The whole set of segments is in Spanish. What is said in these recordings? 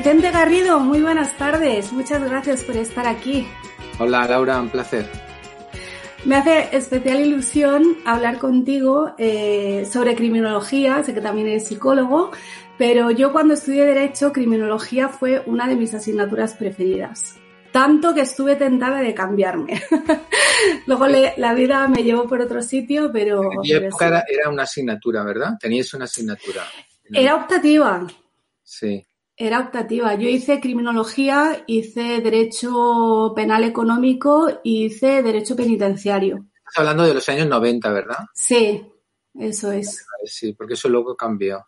Vicente Garrido, muy buenas tardes. Muchas gracias por estar aquí. Hola Laura, un placer. Me hace especial ilusión hablar contigo eh, sobre criminología, sé que también eres psicólogo, pero yo cuando estudié Derecho, criminología fue una de mis asignaturas preferidas. Tanto que estuve tentada de cambiarme. Luego la vida me llevó por otro sitio, pero... En mi época era, era una asignatura, ¿verdad? Tenías una asignatura. Era optativa. Sí. Era optativa. Yo hice criminología, hice derecho penal económico y hice derecho penitenciario. Estás hablando de los años 90, ¿verdad? Sí, eso es. Sí, porque eso luego cambió.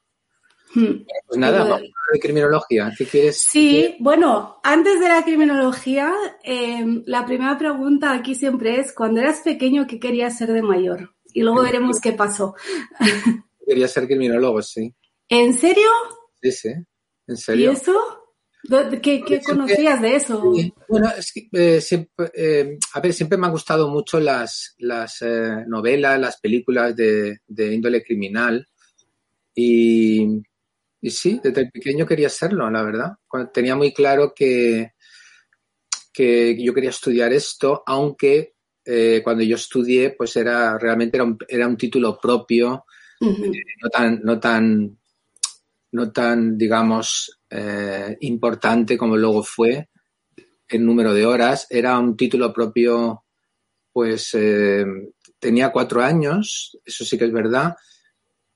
Hmm. Pues nada, vamos a de criminología. ¿Qué quieres? Sí, bueno, antes de la criminología, em, la primera pregunta aquí siempre es, cuando eras pequeño, ¿qué querías ser de mayor? Y luego veremos qué pasó. Quería ser criminólogo, sí. ¿En serio? Sí, sí. ¿En serio? ¿Y eso? ¿Qué, conocías de eso? Bueno, es que eh, siempre, eh, a ver, siempre me han gustado mucho las, las eh, novelas, las películas de, índole criminal. Y, y, sí, desde pequeño quería serlo, la verdad. tenía muy claro que, que yo quería estudiar esto, aunque cuando yo estudié, pues era realmente era un, era un título propio, no tan, no tan no tan, digamos, eh, importante como luego fue el número de horas. Era un título propio, pues eh, tenía cuatro años, eso sí que es verdad,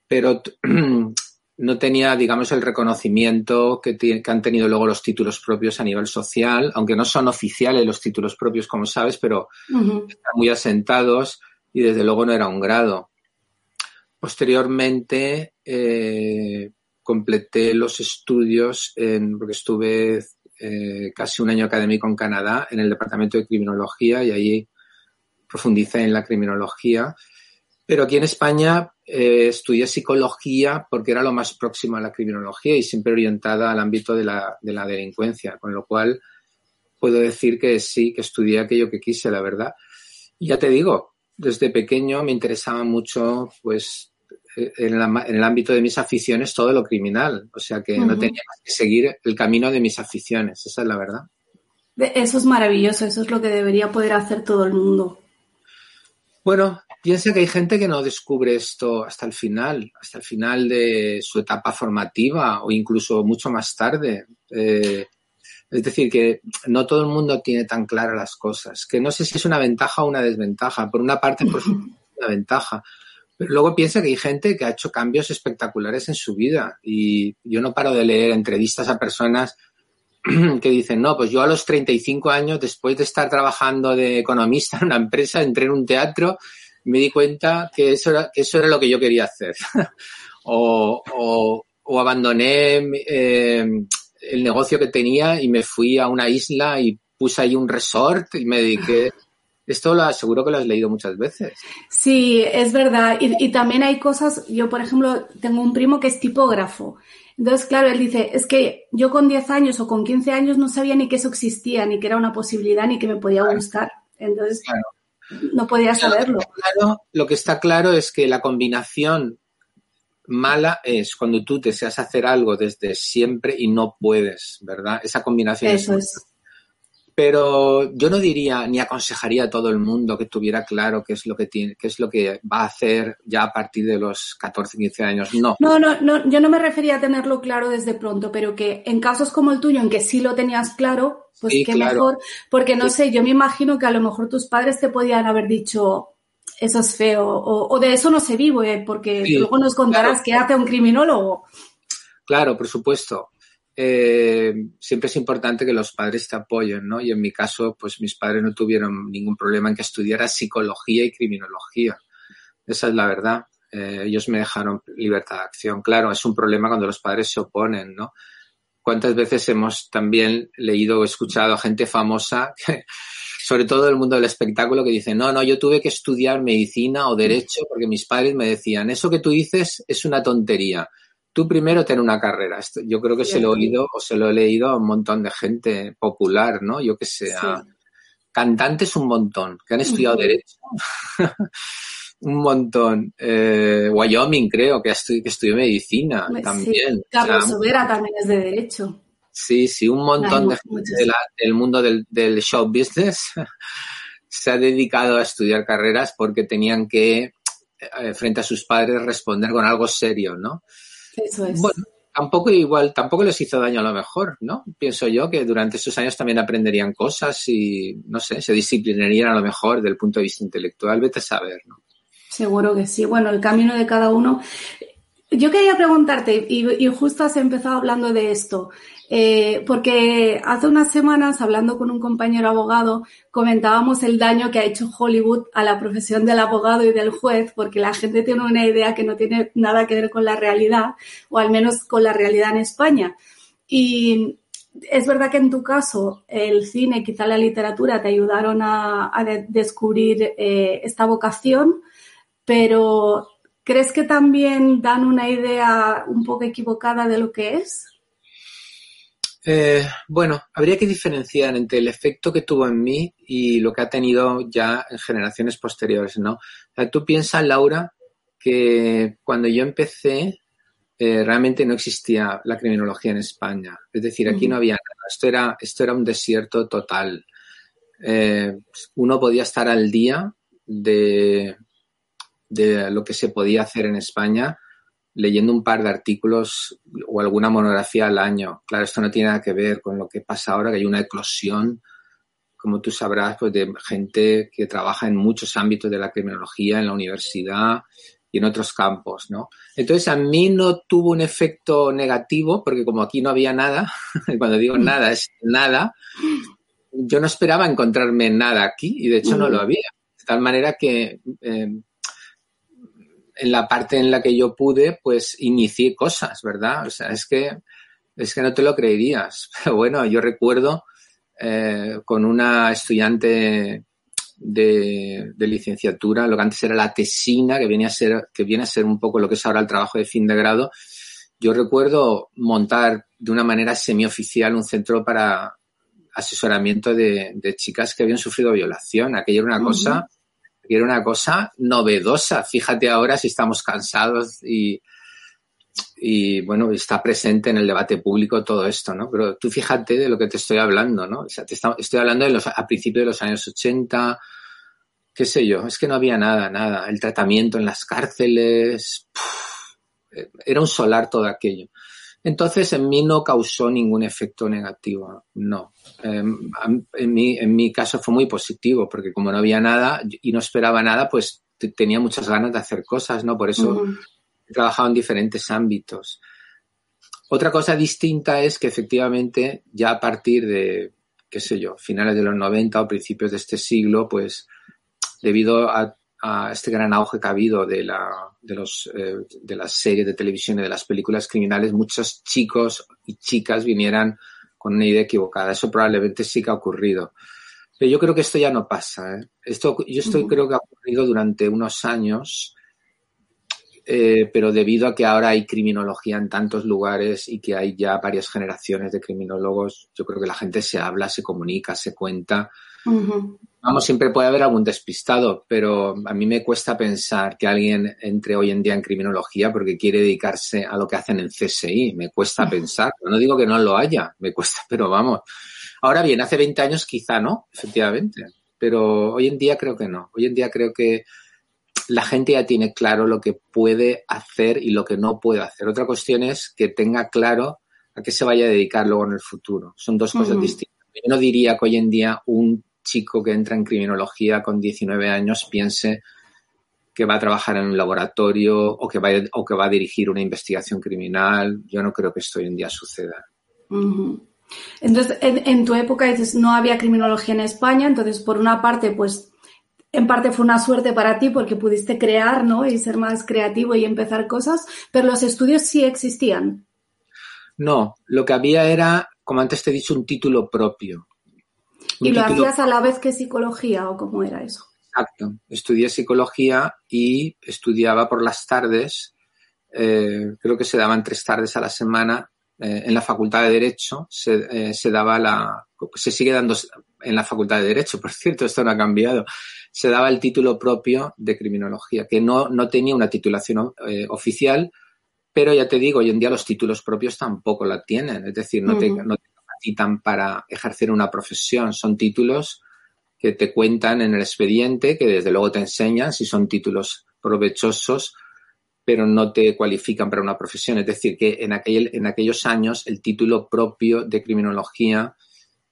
pero no tenía, digamos, el reconocimiento que, que, han tenido luego los títulos propios a nivel social, aunque no son oficiales los títulos propios, como sabes, pero están muy asentados y desde luego no era un grado. Posteriormente, eh, completé los estudios, en, porque estuve eh, casi un año académico en Canadá, en el Departamento de Criminología, y allí profundicé en la criminología. Pero aquí en España eh, estudié psicología porque era lo más próximo a la criminología y siempre orientada al ámbito de la, de la delincuencia, con lo cual puedo decir que sí, que estudié aquello que quise, la verdad. Y ya te digo, desde pequeño me interesaba mucho, pues, en, el ámbito de mis aficiones todo lo criminal. O sea que no tenía que seguir el camino de mis aficiones, esa es la verdad. Eso es maravilloso, eso es lo que debería poder hacer todo el mundo. Bueno, piensa que hay gente que no descubre esto hasta el final, hasta el final de su etapa formativa o incluso mucho más tarde. Eh, es decir, que no todo el mundo tiene tan claras las cosas, que no sé si es una ventaja o una desventaja. Por una parte, por supuesto, una ventaja, pero luego piensa que hay gente que ha hecho cambios espectaculares en su vida y yo no paro de leer entrevistas a personas que dicen, no, pues yo a los 35 años, después de estar trabajando de economista en una empresa, entré en un teatro me di cuenta que eso era, que eso era lo que yo quería hacer. o, o, abandoné eh, el negocio que tenía y me fui a una isla y puse ahí un resort y me dediqué esto lo aseguro que lo has leído muchas veces. Sí, es verdad. Y, también hay cosas, yo por ejemplo tengo un primo que es tipógrafo. Entonces, claro, él dice, es que yo con 10 años o con 15 años no sabía ni que eso existía, ni que era una posibilidad, ni que me podía gustar. Entonces, no podía saberlo. Claro, lo que está claro es que la combinación mala es cuando tú deseas hacer algo desde siempre y no puedes, ¿verdad? Esa combinación Eso es pero yo no diría ni aconsejaría a todo el mundo que tuviera claro qué es lo que tiene, qué es lo que va a hacer ya a partir de los 14, 15 años. No. No, no, no, yo no me refería a tenerlo claro desde pronto, pero que en casos como el tuyo, en que sí lo tenías claro, pues qué mejor, porque no sé, yo me imagino que a lo mejor tus padres te podían haber dicho eso es feo, o, de eso no se vive, porque luego nos contarás qué hace un criminólogo. Claro, por supuesto eh, siempre es importante que los padres te apoyen, ¿no? Y en mi caso, pues mis padres no tuvieron ningún problema en que estudiara psicología y criminología. Esa es la verdad. Eh, ellos me dejaron libertad de acción. Claro, es un problema cuando los padres se oponen, ¿no? ¿Cuántas veces hemos también leído o escuchado a gente famosa, sobre todo del mundo del espectáculo, que dice, no, no, yo tuve que estudiar medicina o derecho porque mis padres me decían, eso que tú dices es una tontería tú primero ten una carrera. Yo creo que se lo he oído o se lo he leído a un montón de gente popular, ¿no? Yo que sé, cantantes un montón, que han estudiado Derecho. un montón. Eh, Wyoming, creo, que, estudió, que estudió medicina también. Carlos Sobera también es de Derecho. Sí, sí, un montón de gente del mundo del, show business se ha dedicado a estudiar carreras porque tenían que, eh, frente a sus padres, responder con algo serio, ¿no? Eso es. Bueno, tampoco igual, tampoco les hizo daño a lo mejor, ¿no? Pienso yo que durante esos años también aprenderían cosas y, no sé, se disciplinarían a lo mejor del punto de vista intelectual, vete a saber, ¿no? Seguro que sí. Bueno, el camino de cada uno. Yo quería preguntarte, y, justo has empezado hablando de esto, eh, porque hace unas semanas, hablando con un compañero abogado, comentábamos el daño que ha hecho Hollywood a la profesión del abogado y del juez, porque la gente tiene una idea que no tiene nada que ver con la realidad, o al menos con la realidad en España. Y es verdad que en tu caso el cine, quizá la literatura, te ayudaron a, descubrir eh, esta vocación, pero ¿Crees que también dan una idea un poco equivocada de lo que es? Eh, bueno, habría que diferenciar entre el efecto que tuvo en mí y lo que ha tenido ya en generaciones posteriores, ¿no? tú piensas, Laura, que cuando yo empecé eh, realmente no existía la criminología en España. Es decir, aquí no había nada. Esto era, esto era un desierto total. Eh, uno podía estar al día de de lo que se podía hacer en España leyendo un par de artículos o alguna monografía al año. Claro, esto no tiene nada que ver con lo que pasa ahora, que hay una eclosión, como tú sabrás, pues de gente que trabaja en muchos ámbitos de la criminología, en la universidad y en otros campos, ¿no? Entonces a mí no tuvo un efecto negativo, porque como aquí no había nada, cuando digo nada es nada, yo no esperaba encontrarme nada aquí y de hecho no lo había. De tal manera que eh, en la parte en la que yo pude, pues inicié cosas, ¿verdad? O sea, es que, es que no te lo creerías. Pero bueno, yo recuerdo eh, con una estudiante de, de, licenciatura, lo que antes era la tesina, que viene a ser, que viene a ser un poco lo que es ahora el trabajo de fin de grado. Yo recuerdo montar de una manera semioficial un centro para asesoramiento de, de chicas que habían sufrido violación. Aquello era una cosa y era una cosa novedosa. Fíjate ahora si estamos cansados y, bueno, está presente en el debate público todo esto, ¿no? Pero tú fíjate de lo que te estoy hablando, ¿no? O sea, te estoy hablando de los, a principios de los años 80, qué sé yo, es que no había nada, nada. El tratamiento en las cárceles, era un solar todo aquello. Entonces, en mí no causó ningún efecto negativo, no. Em, en, mi, en mi caso fue muy positivo, porque como no había nada y no esperaba nada, pues tenía muchas ganas de hacer cosas, ¿no? Por eso he trabajado en diferentes ámbitos. Otra cosa distinta es que efectivamente ya a partir de, qué sé yo, finales de los 90 o principios de este siglo, pues debido a a este gran auge que ha habido de, la, de, los, eh, de las series de televisión y de las películas criminales, muchos chicos y chicas vinieran con una idea equivocada. Eso probablemente sí que ha ocurrido. Pero yo creo que esto ya no pasa. ¿eh? Esto, yo estoy, creo que ha ocurrido durante unos años, eh, pero debido a que ahora hay criminología en tantos lugares y que hay ya varias generaciones de criminólogos, yo creo que la gente se habla, se comunica, se cuenta. Vamos, siempre puede haber algún despistado, pero a mí me cuesta pensar que alguien entre hoy en día en criminología porque quiere dedicarse a lo que hacen en CSI. Me cuesta pensar. No digo que no lo haya, me cuesta, pero vamos. Ahora bien, hace 20 años quizá no, efectivamente, pero hoy en día creo que no. Hoy en día creo que la gente ya tiene claro lo que puede hacer y lo que no puede hacer. Otra cuestión es que tenga claro a qué se vaya a dedicar luego en el futuro. Son dos cosas distintas. Yo no diría que hoy en día un chico que entra en criminología con 19 años piense que va a trabajar en un laboratorio o que va, o que va a dirigir una investigación criminal. Yo no creo que esto hoy en día suceda. Entonces, en, tu época dices, no había criminología en España, entonces por una parte, pues en parte fue una suerte para ti porque pudiste crear, ¿no? Y ser más creativo y empezar cosas, pero los estudios sí existían. No, lo que había era, como antes te he dicho, un título propio. ¿Y lo hacías a la vez que psicología o cómo era eso? Exacto. Estudié psicología y estudiaba por las tardes, eh, creo que se daban tres tardes a la semana. Eh, en la Facultad de Derecho se, eh, se daba la, se sigue dando en la Facultad de Derecho, por cierto, esto no ha cambiado, se daba el título propio de criminología, que no, no tenía una titulación oficial, pero ya te digo, hoy en día los títulos propios tampoco la tienen, es decir, no, te, no te capacitan para ejercer una profesión. Son títulos que te cuentan en el expediente, que desde luego te enseñan si son títulos provechosos, pero no te cualifican para una profesión. Es decir, que en, aquel, en aquellos años el título propio de criminología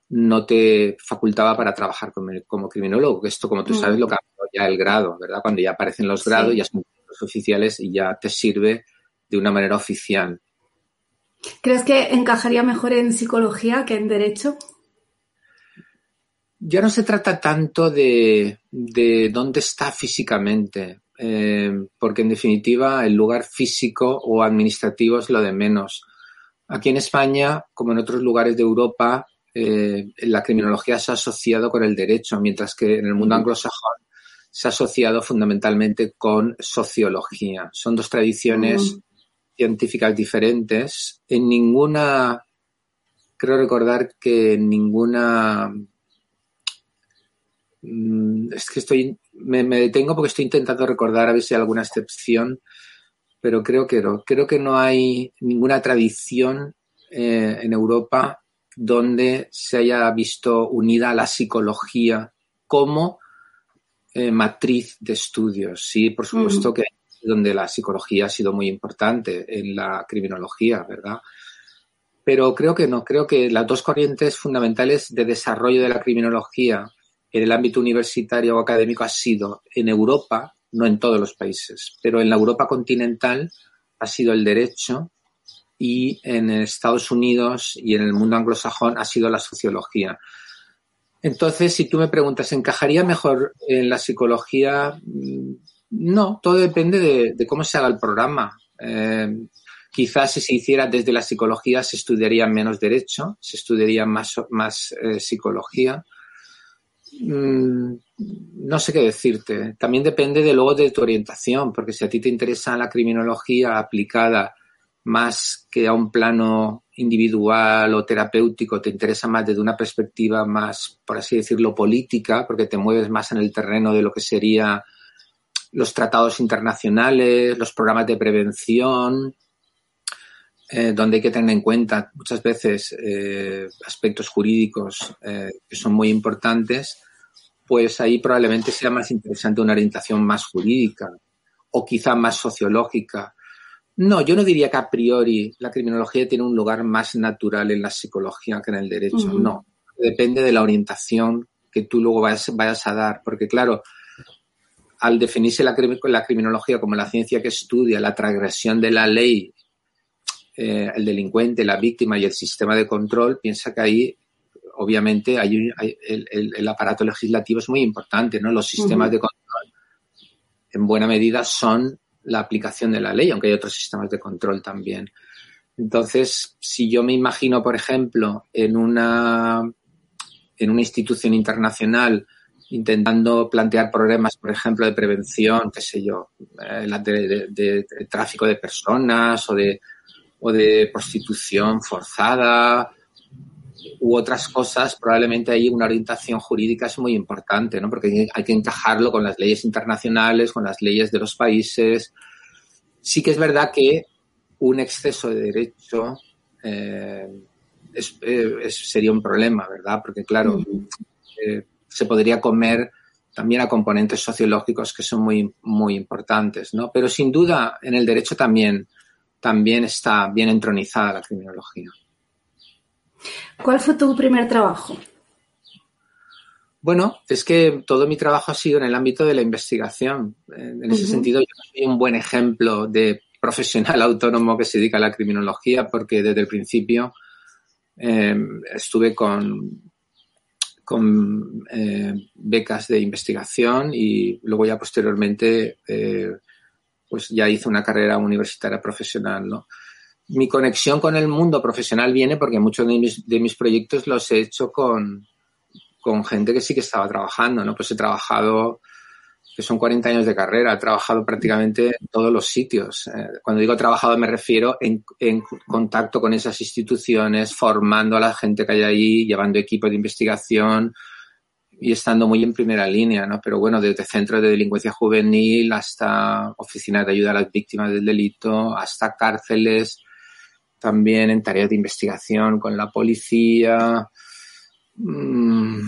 no te facultaba para trabajar como, como criminólogo, que esto, como tú mm. sabes, lo cambió ya el grado, ¿verdad? Cuando ya aparecen los grados, ya son los oficiales y ya te sirve de una manera oficial. ¿Crees que encajaría mejor en psicología que en derecho? Ya no se trata tanto de, dónde está físicamente, eh, porque en definitiva el lugar físico o administrativo es lo de menos. Aquí en España, como en otros lugares de Europa, eh, la criminología se ha asociado con el derecho, mientras que en el mundo anglosajón se ha asociado fundamentalmente con sociología. Son dos tradiciones científicas diferentes. En ninguna, creo recordar que en ninguna, mm, es que estoy, me, detengo porque estoy intentando recordar a ver si hay alguna excepción, pero creo que no. Creo que no hay ninguna tradición eh, en Europa donde se haya visto unida a la psicología como eh, matriz de estudios. Sí, por supuesto que donde la psicología ha sido muy importante en la criminología, ¿verdad? Pero creo que no, creo que las dos corrientes fundamentales de desarrollo de la criminología en el ámbito universitario o académico ha sido en Europa, no en todos los países, pero en la Europa continental ha sido el derecho y en Estados Unidos y en el mundo anglosajón ha sido la sociología. Entonces, si tú me preguntas, ¿encajaría mejor en la psicología? No, todo depende de, cómo se haga el programa. Eh, quizás si se hiciera desde la psicología se estudiaría menos derecho, se estudiaría más, más eh, psicología. Mm, no sé qué decirte. También depende de luego de tu orientación, porque si a ti te interesa la criminología aplicada más que a un plano individual o terapéutico, te interesa más desde una perspectiva más, por así decirlo, política, porque te mueves más en el terreno de lo que sería los tratados internacionales, los programas de prevención, eh, donde hay que tener en cuenta muchas veces eh, aspectos jurídicos eh, que son muy importantes, pues ahí probablemente sea más interesante una orientación más jurídica o quizá más sociológica no, yo no diría que a priori la criminología tiene un lugar más natural en la psicología que en el derecho. No, depende de la orientación que tú luego vayas, a dar. Porque claro, al definirse la, criminología como la ciencia que estudia la transgresión de la ley, eh, el delincuente, la víctima y el sistema de control, piensa que ahí obviamente hay, el, aparato legislativo es muy importante, ¿no? Los sistemas de control en buena medida son la aplicación de la ley, aunque hay otros sistemas de control también. Entonces, si yo me imagino, por ejemplo, en una, en una institución internacional intentando plantear problemas, por ejemplo, de prevención, qué sé yo, eh, de, tráfico de personas o de, o de prostitución forzada u otras cosas, probablemente hay una orientación jurídica es muy importante, ¿no? Porque hay que encajarlo con las leyes internacionales, con las leyes de los países. Sí que es verdad que un exceso de derecho eh, eh, sería un problema, ¿verdad? Porque, claro, eh, se podría comer también a componentes sociológicos que son muy, muy importantes, ¿no? Pero sin duda, en el derecho también, también está bien entronizada la criminología. ¿Cuál fue tu primer trabajo? Bueno, es que todo mi trabajo ha sido en el ámbito de la investigación. En ese sentido, yo soy un buen ejemplo de profesional autónomo que se dedica a la criminología porque desde el principio em, estuve con, con eh, becas de investigación y luego ya posteriormente eh, pues ya hice una carrera universitaria profesional, ¿no? mi conexión con el mundo profesional viene porque muchos de mis, proyectos los he hecho con, gente que sí que estaba trabajando, ¿no? Pues he trabajado, que son 40 años de carrera, he trabajado prácticamente en todos los sitios. Eh, cuando digo trabajado me refiero en, en, contacto con esas instituciones, formando a la gente que hay ahí, llevando equipos de investigación y estando muy en primera línea, ¿no? Pero bueno, desde centros de delincuencia juvenil hasta oficinas de ayuda a las víctimas del delito, hasta cárceles, también en tareas de investigación con la policía, mm,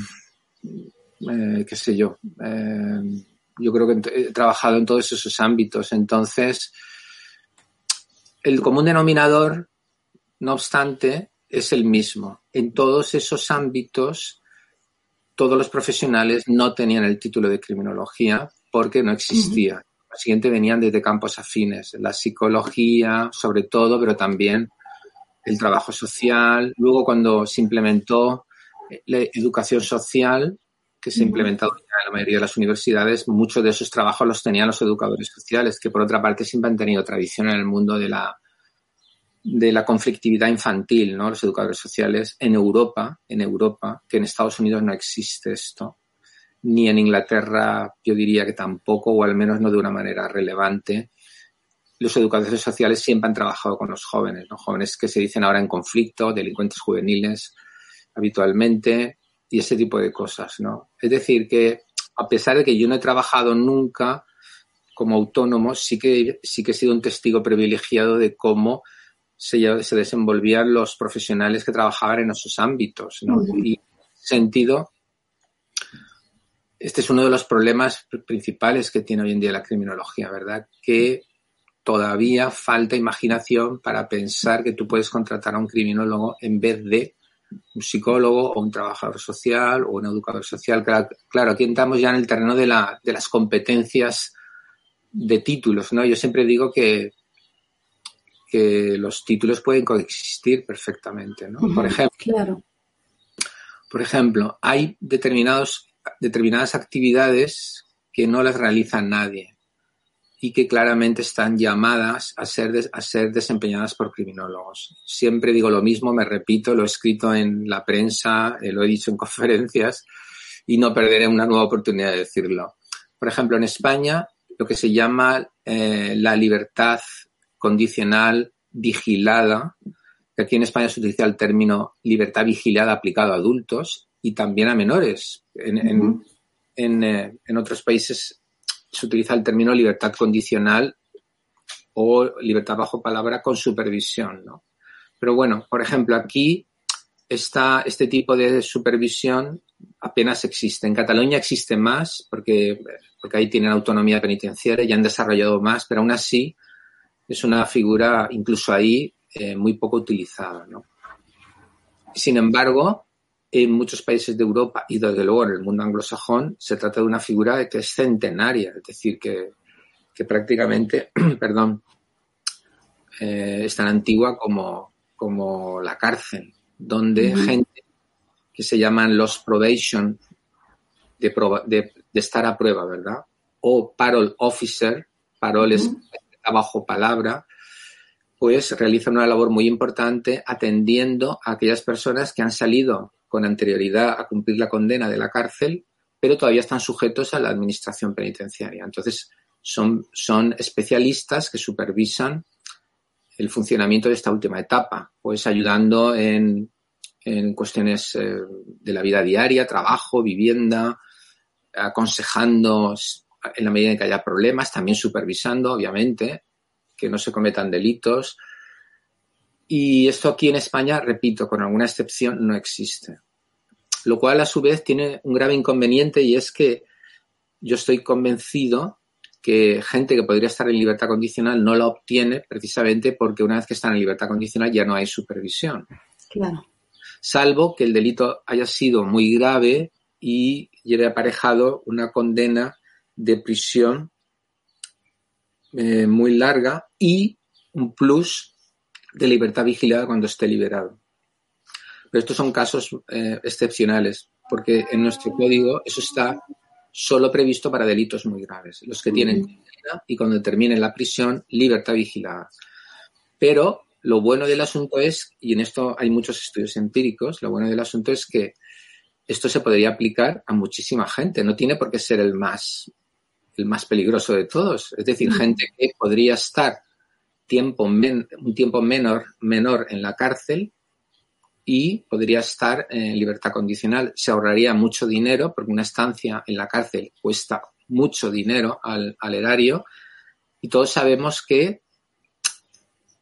eh, qué sé yo. Eh, yo creo que he trabajado en todos esos ámbitos. Entonces, el común denominador, no obstante, es el mismo. En todos esos ámbitos, todos los profesionales no tenían el título de criminología porque no existía. Al siguiente venían desde campos afines, la psicología, sobre todo, pero también el trabajo social. Luego, cuando se implementó la educación social, que se ha implementado en la mayoría de las universidades, muchos de esos trabajos los tenían los educadores sociales, que por otra parte siempre han tenido tradición en el mundo de la, de la conflictividad infantil, ¿no? Los educadores sociales en Europa, en Europa, que en Estados Unidos no existe esto, ni en Inglaterra yo diría que tampoco, o al menos no de una manera relevante los educadores sociales siempre han trabajado con los jóvenes, ¿no? jóvenes que se dicen ahora en conflicto, delincuentes juveniles habitualmente y ese tipo de cosas, ¿no? Es decir, que a pesar de que yo no he trabajado nunca como autónomo, sí que, sí que he sido un testigo privilegiado de cómo se, se desenvolvían los profesionales que trabajaban en esos ámbitos, ¿no? Y en ese sentido, este es uno de los problemas principales que tiene hoy en día la criminología, ¿verdad? Que todavía falta imaginación para pensar que tú puedes contratar a un criminólogo en vez de un psicólogo o un trabajador social o un educador social. Claro, aquí entramos ya en el terreno de, la, de las competencias de títulos, ¿no? Yo siempre digo que, que los títulos pueden coexistir perfectamente, ¿no? Por ejemplo, claro. por ejemplo, hay determinados, determinadas actividades que no las realiza nadie y que claramente están llamadas a ser, a ser desempeñadas por criminólogos. Siempre digo lo mismo, me repito, lo he escrito en la prensa, eh, lo he dicho en conferencias y no perderé una nueva oportunidad de decirlo. Por ejemplo, en España, lo que se llama eh, la libertad condicional vigilada, que aquí en España se utiliza el término libertad vigilada aplicado a adultos y también a menores. En, en, en, eh, en otros países se utiliza el término libertad condicional o libertad bajo palabra con supervisión, ¿no? Pero bueno, por ejemplo, aquí está este tipo de supervisión apenas existe. En Cataluña existe más porque, porque ahí tienen autonomía penitenciaria y han desarrollado más, pero aún así es una figura incluso ahí eh, muy poco utilizada, ¿no? Sin embargo, en muchos países de Europa y desde luego en el mundo anglosajón se trata de una figura que es centenaria, es decir, que, que prácticamente, perdón, eh, es tan antigua como, como la cárcel, donde gente que se llaman los probation de, de, de, estar a prueba, ¿verdad? O parole officer, paroles bajo palabra, pues realizan una labor muy importante atendiendo a aquellas personas que han salido con anterioridad a cumplir la condena de la cárcel, pero todavía están sujetos a la administración penitenciaria. Entonces, son, son especialistas que supervisan el funcionamiento de esta última etapa, pues ayudando en, en cuestiones eh, de la vida diaria, trabajo, vivienda, aconsejando en la medida en que haya problemas, también supervisando, obviamente, que no se cometan delitos, y esto aquí en España, repito, con alguna excepción, no existe. Lo cual, a su vez, tiene un grave inconveniente y es que yo estoy convencido que gente que podría estar en libertad condicional no la obtiene precisamente porque una vez que están en libertad condicional ya no hay supervisión. Claro. Salvo que el delito haya sido muy grave y lleve aparejado una condena de prisión eh, muy larga y un plus de libertad vigilada cuando esté liberado. Pero estos son casos eh, excepcionales, porque en nuestro código eso está solo previsto para delitos muy graves, los que tienen condena y cuando terminen la prisión, libertad vigilada. Pero lo bueno del asunto es, y en esto hay muchos estudios empíricos, lo bueno del asunto es que esto se podría aplicar a muchísima gente, no tiene por qué ser el más, el más peligroso de todos. Es decir, gente que podría estar tiempo un tiempo menor, menor en la cárcel y podría estar en libertad condicional. Se ahorraría mucho dinero porque una estancia en la cárcel cuesta mucho dinero al, al erario y todos sabemos que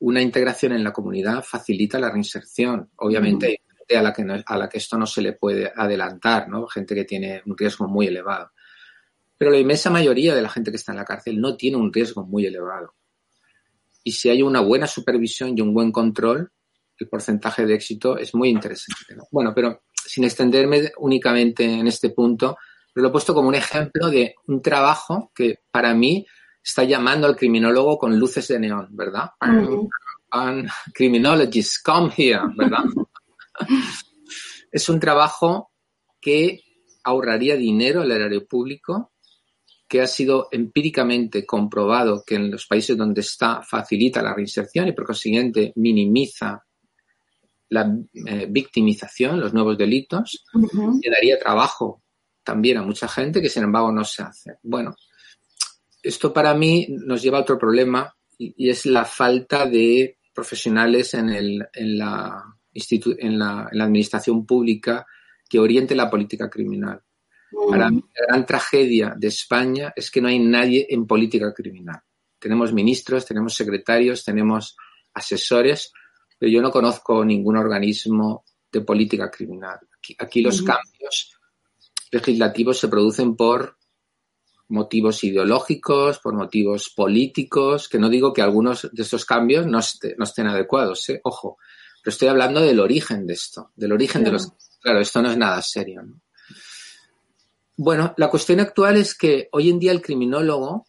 una integración en la comunidad facilita la reinserción. Obviamente hay gente a la, que a la que esto no se le puede adelantar, ¿no? Gente que tiene un riesgo muy elevado. Pero la inmensa mayoría de la gente que está en la cárcel no tiene un riesgo muy elevado. Y si hay una buena supervisión y un buen control, el porcentaje de éxito es muy interesante. Bueno, pero sin extenderme únicamente en este punto, lo he puesto como un ejemplo de un trabajo que para mí está llamando al criminólogo con luces de neón, ¿verdad? Criminologists, come here, ¿verdad? es un trabajo que ahorraría dinero al erario público, que ha sido empíricamente comprobado que en los países donde está facilita la reinserción y por consiguiente minimiza la eh, victimización, los nuevos delitos, y daría trabajo también a mucha gente que sin embargo no se hace. Bueno, esto para mí nos lleva a otro problema y, es la falta de profesionales en, el, en, la en, la, en la administración pública que oriente la política criminal. Para mí, la gran tragedia de España es que no hay nadie en política criminal. Tenemos ministros, tenemos secretarios, tenemos asesores, pero yo no conozco ningún organismo de política criminal. Aquí, los cambios legislativos se producen por motivos ideológicos, por motivos políticos, que no digo que algunos de estos cambios no, estén adecuados, ¿eh? ojo, pero estoy hablando del origen de esto, del origen de los... Claro, esto no es nada serio. ¿no? Bueno, la cuestión actual es que hoy en día el criminólogo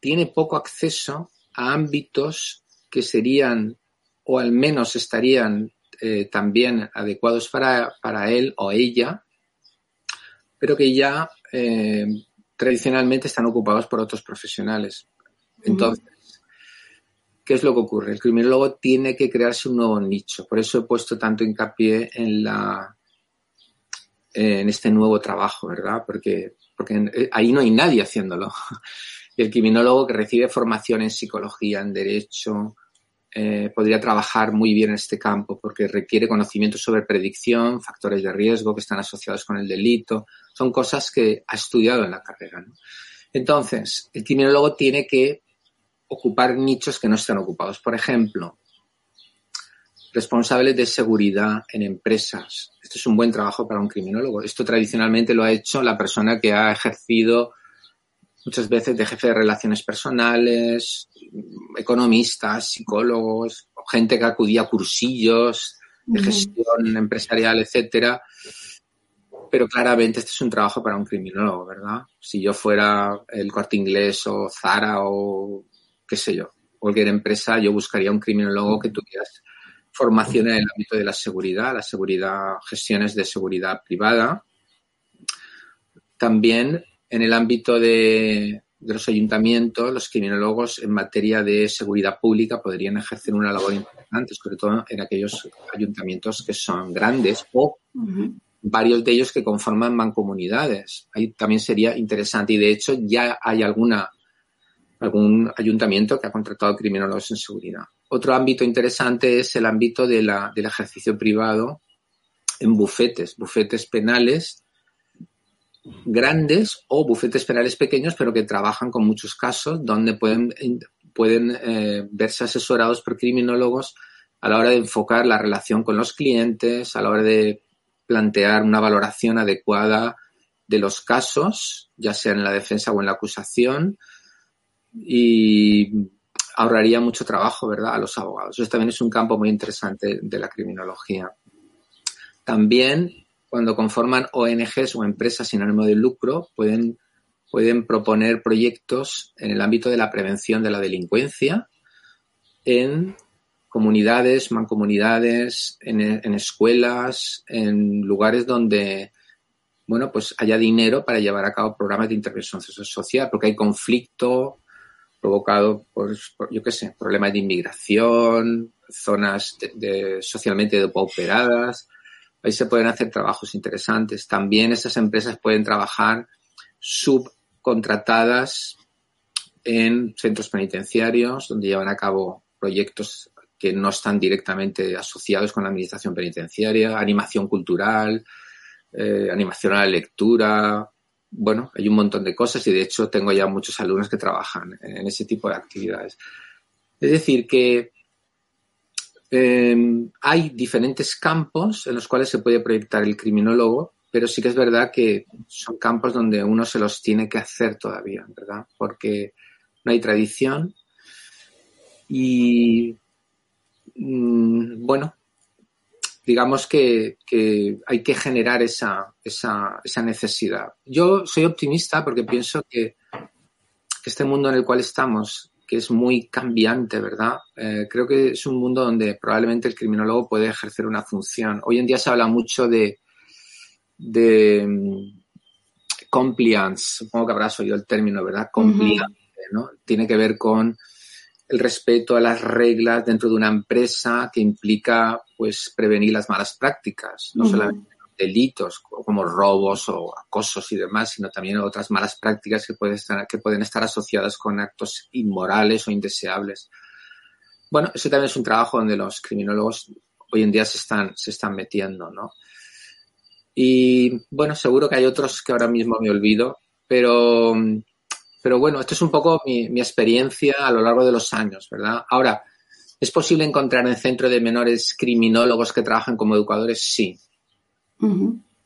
tiene poco acceso a ámbitos que serían o al menos estarían eh, también adecuados para, él o ella, pero que ya eh, tradicionalmente están ocupados por otros profesionales. Entonces, ¿qué es lo que ocurre? El criminólogo tiene que crearse un nuevo nicho. Por eso he puesto tanto hincapié en la en este nuevo trabajo, ¿verdad? Porque, porque eh, ahí no hay nadie haciéndolo. el criminólogo que recibe formación en psicología, en derecho, eh, podría trabajar muy bien en este campo porque requiere conocimiento sobre predicción, factores de riesgo que están asociados con el delito. Son cosas que ha estudiado en la carrera. Entonces, el criminólogo tiene que ocupar nichos que no están ocupados. Por ejemplo, responsables de seguridad en empresas. Esto es un buen trabajo para un criminólogo. Esto tradicionalmente lo ha hecho la persona que ha ejercido muchas veces de jefe de relaciones personales, economistas, psicólogos, gente que acudía a cursillos de gestión empresarial, etcétera. Pero claramente este es un trabajo para un criminólogo, ¿verdad? Si yo fuera el corte inglés o Zara o qué sé yo, cualquier empresa, yo buscaría un criminólogo que tuviera formación en el ámbito de la seguridad, la seguridad, gestiones de seguridad privada. También en el ámbito de, los ayuntamientos, los criminólogos en materia de seguridad pública podrían ejercer una labor importante, sobre todo en aquellos ayuntamientos que son grandes o varios de ellos que conforman mancomunidades. Ahí también sería interesante y de hecho ya hay alguna algún ayuntamiento que ha contratado criminólogos en seguridad. Otro ámbito interesante es el ámbito del ejercicio privado en bufetes, bufetes penales grandes o bufetes penales pequeños, pero que trabajan con muchos casos donde pueden, pueden eh, verse asesorados por criminólogos a la hora de enfocar la relación con los clientes, a la hora de plantear una valoración adecuada de los casos, ya sea en la defensa o en la acusación, y ahorraría mucho trabajo, ¿verdad?, a los abogados. Eso también es un campo muy interesante de la criminología. También, cuando conforman ONGs o empresas sin ánimo de lucro, pueden, pueden proponer proyectos en el ámbito de la prevención de la delincuencia en comunidades, mancomunidades, en, escuelas, en lugares donde bueno, pues haya dinero para llevar a cabo programas de intervención social, porque hay conflicto, provocado por, yo qué sé, problemas de inmigración, zonas de, socialmente depauperadas. Ahí se pueden hacer trabajos interesantes. También esas empresas pueden trabajar subcontratadas en centros penitenciarios, donde llevan a cabo proyectos que no están directamente asociados con la administración penitenciaria, animación cultural, eh, animación a la lectura, bueno, hay un montón de cosas y de hecho tengo ya muchos alumnos que trabajan en ese tipo de actividades. Es decir, que Em, hay diferentes campos en los cuales se puede proyectar el criminólogo, pero sí que es verdad que son campos donde uno se los tiene que hacer todavía, ¿verdad? Porque no hay tradición y, mm, bueno, digamos que, hay que generar esa, esa, esa, necesidad. Yo soy optimista porque pienso que, que, este mundo en el cual estamos, que es muy cambiante, ¿verdad? Eh, creo que es un mundo donde probablemente el criminólogo puede ejercer una función. Hoy en día se habla mucho de, de mm, compliance, supongo que habrás oído el término, ¿verdad? Compliance, ¿no? Tiene que ver con el respeto a las reglas dentro de una empresa que implica pues prevenir las malas prácticas, no solamente delitos como robos o acosos y demás, sino también otras malas prácticas que pueden estar, que pueden estar asociadas con actos inmorales o indeseables. Bueno, ese también es un trabajo donde los criminólogos hoy en día se están, se están metiendo, ¿no? Y bueno, seguro que hay otros que ahora mismo me olvido, pero pero bueno, esto es un poco mi, experiencia a lo largo de los años, ¿verdad? Ahora, ¿es posible encontrar en centro de menores criminólogos que trabajan como educadores? Sí.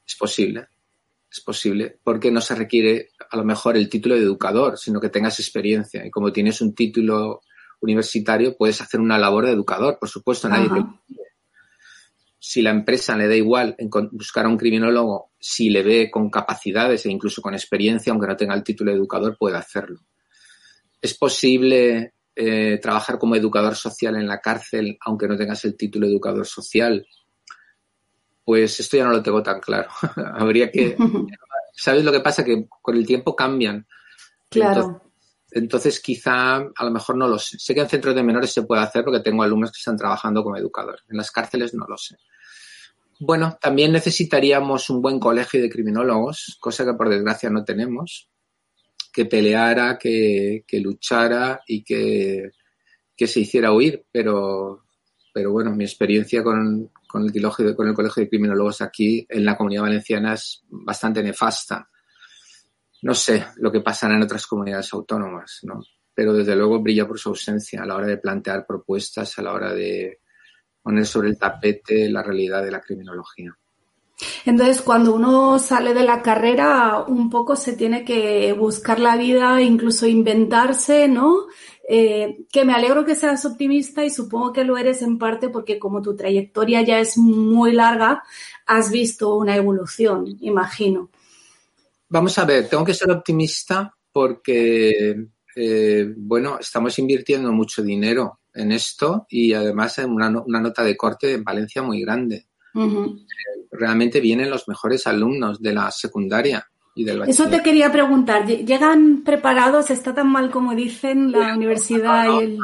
Es posible. Es posible. Porque no se requiere a lo mejor el título de educador, sino que tengas experiencia. Y como tienes un título universitario, puedes hacer una labor de educador. Por supuesto, nadie te si la empresa le da igual en buscar a un criminólogo, si le ve con capacidades e incluso con experiencia, aunque no tenga el título de educador, puede hacerlo. Es posible eh, trabajar como educador social en la cárcel, aunque no tengas el título de educador social. Pues esto ya no lo tengo tan claro. Habría que. ¿Sabes lo que pasa? Que con el tiempo cambian. Claro. Entonces, quizá a lo mejor no lo sé. Sé que en centros de menores se puede hacer porque tengo alumnos que están trabajando como educadores. En las cárceles no lo sé. Bueno, también necesitaríamos un buen colegio de criminólogos, cosa que por desgracia no tenemos, que peleara, que, luchara y que, se hiciera oír. Pero, pero bueno, mi experiencia con, el con el colegio de criminólogos aquí en la comunidad valenciana es bastante nefasta no sé lo que pasará en otras comunidades autónomas, ¿no? Pero desde luego brilla por su ausencia a la hora de plantear propuestas, a la hora de poner sobre el tapete la realidad de la criminología. Entonces, cuando uno sale de la carrera, un poco se tiene que buscar la vida, incluso inventarse, ¿no? Eh, que me alegro que seas optimista y supongo que lo eres en parte porque como tu trayectoria ya es muy larga, has visto una evolución, imagino. Vamos a ver, tengo que ser optimista porque, eh, bueno, estamos invirtiendo mucho dinero en esto y además en una, nota de corte en Valencia muy grande. Realmente vienen los mejores alumnos de la secundaria y del Eso te quería preguntar. ¿Llegan preparados? ¿Está tan mal como dicen la universidad y el...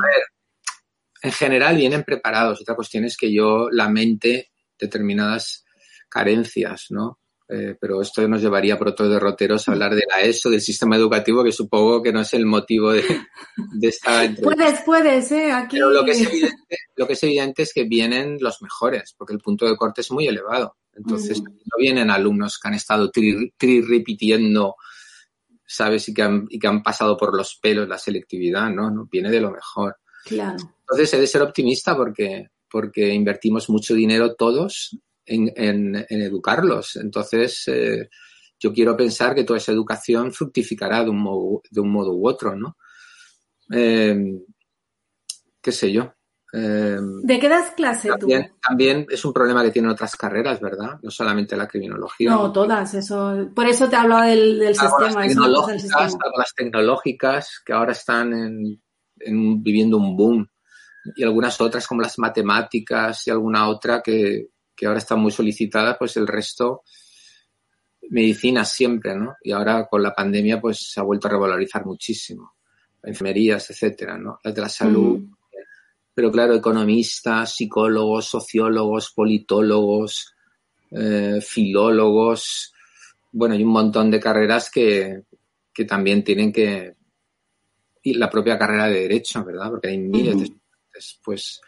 en general vienen preparados. Otra cuestión es que yo lamente determinadas carencias, ¿no? Eh, pero esto nos llevaría por otros derroteros a hablar de la ESO, del sistema educativo, que supongo que no es el motivo de, esta entrevista. Puedes, puedes, ¿eh? Aquí... Pero lo que, es evidente, lo que es evidente es que vienen los mejores, porque el punto de corte es muy elevado. Entonces, no vienen alumnos que han estado tri, repitiendo, ¿sabes? Y que, han, y que han pasado por los pelos la selectividad, ¿no? no viene de lo mejor. Claro. Entonces, he de ser optimista porque, porque invertimos mucho dinero todos en, educarlos. Entonces, eh, yo quiero pensar que toda esa educación fructificará de un modo, de un modo u otro, ¿no? Eh, ¿Qué sé yo? Eh, ¿De qué das clase también, tú? También es un problema que tienen otras carreras, ¿verdad? No solamente la criminología. No, todas, eso. Por eso te hablaba del, del sistema. Las las tecnológicas que ahora están viviendo un boom y algunas otras como las matemáticas y alguna otra que, que ahora está muy solicitada, pues el resto, medicina siempre, ¿no? Y ahora con la pandemia, pues se ha vuelto a revalorizar muchísimo. Enfermerías, etcétera, ¿no? Las de la salud. Pero claro, economistas, psicólogos, sociólogos, politólogos, eh, filólogos, bueno, hay un montón de carreras que, que también tienen que. Y la propia carrera de Derecho, ¿verdad? Porque hay miles de. Pues,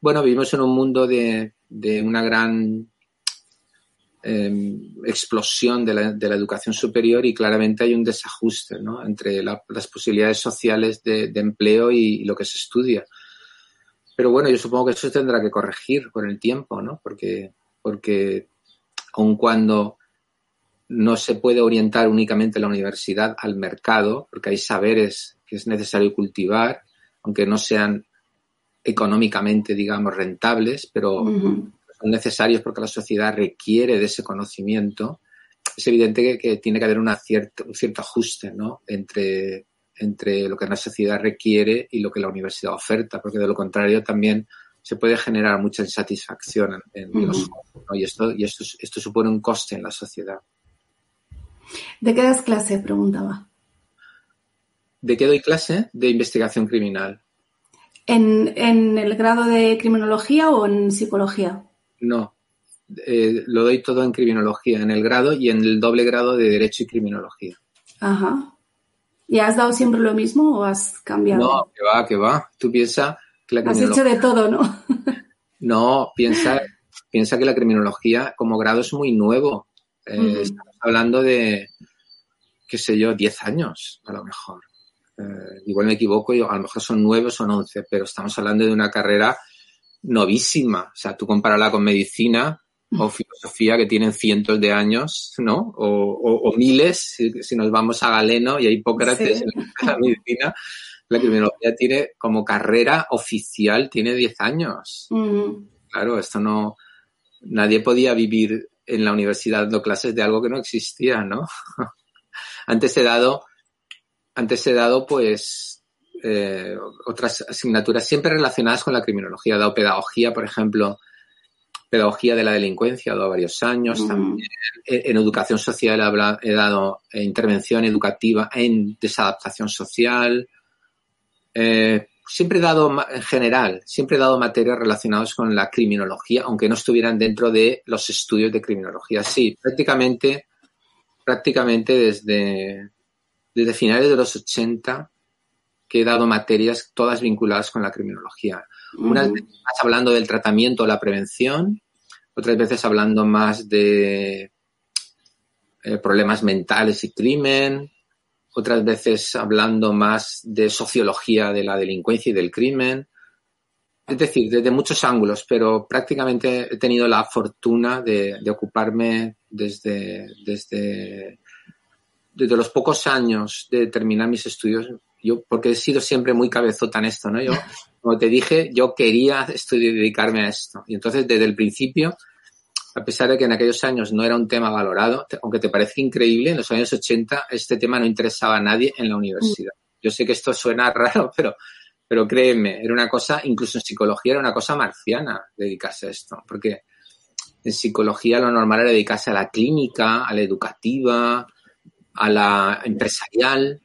bueno, vivimos en un mundo de, de una gran em, explosión de la, de la, educación superior y claramente hay un desajuste entre las posibilidades sociales de, empleo y, lo que se estudia. pero bueno, yo supongo que eso tendrá que corregir con el tiempo, ¿no? Porque, porque aun cuando no se puede orientar únicamente la universidad al mercado, porque hay saberes que es necesario cultivar, aunque no sean económicamente, digamos, rentables, pero son necesarios porque la sociedad requiere de ese conocimiento, es evidente que, tiene que haber una cierta, un cierto ajuste ¿no? entre, entre lo que la sociedad requiere y lo que la universidad oferta, porque de lo contrario también se puede generar mucha insatisfacción en, los jóvenes, y esto y esto, esto supone un coste en la sociedad. ¿De qué das clase? Preguntaba. ¿De qué doy clase? De investigación criminal. ¿En, en el grado de criminología o en psicología? No, eh, lo doy todo en criminología, en el grado y en el doble grado de derecho y criminología. Ajá. ¿Y has dado siempre lo mismo o has cambiado? No, que va, que va. Tú piensas que la criminología... Has hecho de todo, ¿no? no, piensa, piensa que la criminología como grado es muy nuevo. Eh, estamos hablando de, qué sé yo, 10 años, a lo mejor. Eh, igual me equivoco, a lo mejor son 9 o son 11, pero estamos hablando de una carrera novísima. O sea, tú compárala con medicina o filosofía que tienen cientos de años, ¿no? O, miles, si, nos vamos a Galeno y a Hipócrates en la medicina, la criminología tiene como carrera oficial, tiene 10 años. Claro, esto no, nadie podía vivir en la universidad dando clases de algo que no existía, ¿no? antes he dado, antes he dado, pues, eh, otras asignaturas siempre relacionadas con la criminología. He dado pedagogía, por ejemplo, pedagogía de la delincuencia, he dado varios años. También en educación social he dado eh, intervención educativa en desadaptación social. Eh, siempre he dado, en general, siempre he dado materias relacionadas con la criminología, aunque no estuvieran dentro de los estudios de criminología. Sí, prácticamente, prácticamente desde, desde finales de los 80 que he dado materias todas vinculadas con la criminología. Unas veces más hablando del tratamiento o la prevención, otras veces hablando más de eh, problemas mentales y crimen, otras veces hablando más de sociología de la delincuencia y del crimen. Es decir, desde muchos ángulos, pero prácticamente he tenido la fortuna de, ocuparme desde, desde, desde los pocos años de terminar mis estudios, yo, porque he sido siempre muy cabezota en esto, ¿no? Yo, como te dije, yo quería estudiar, dedicarme a esto. Y entonces, desde el principio, a pesar de que en aquellos años no era un tema valorado, aunque te parezca increíble, en los años 80 este tema no interesaba a nadie en la universidad. Yo sé que esto suena raro, pero, pero créeme, era una cosa, incluso en psicología era una cosa marciana dedicarse a esto, porque en psicología lo normal era dedicarse a la clínica, a la educativa, a la empresarial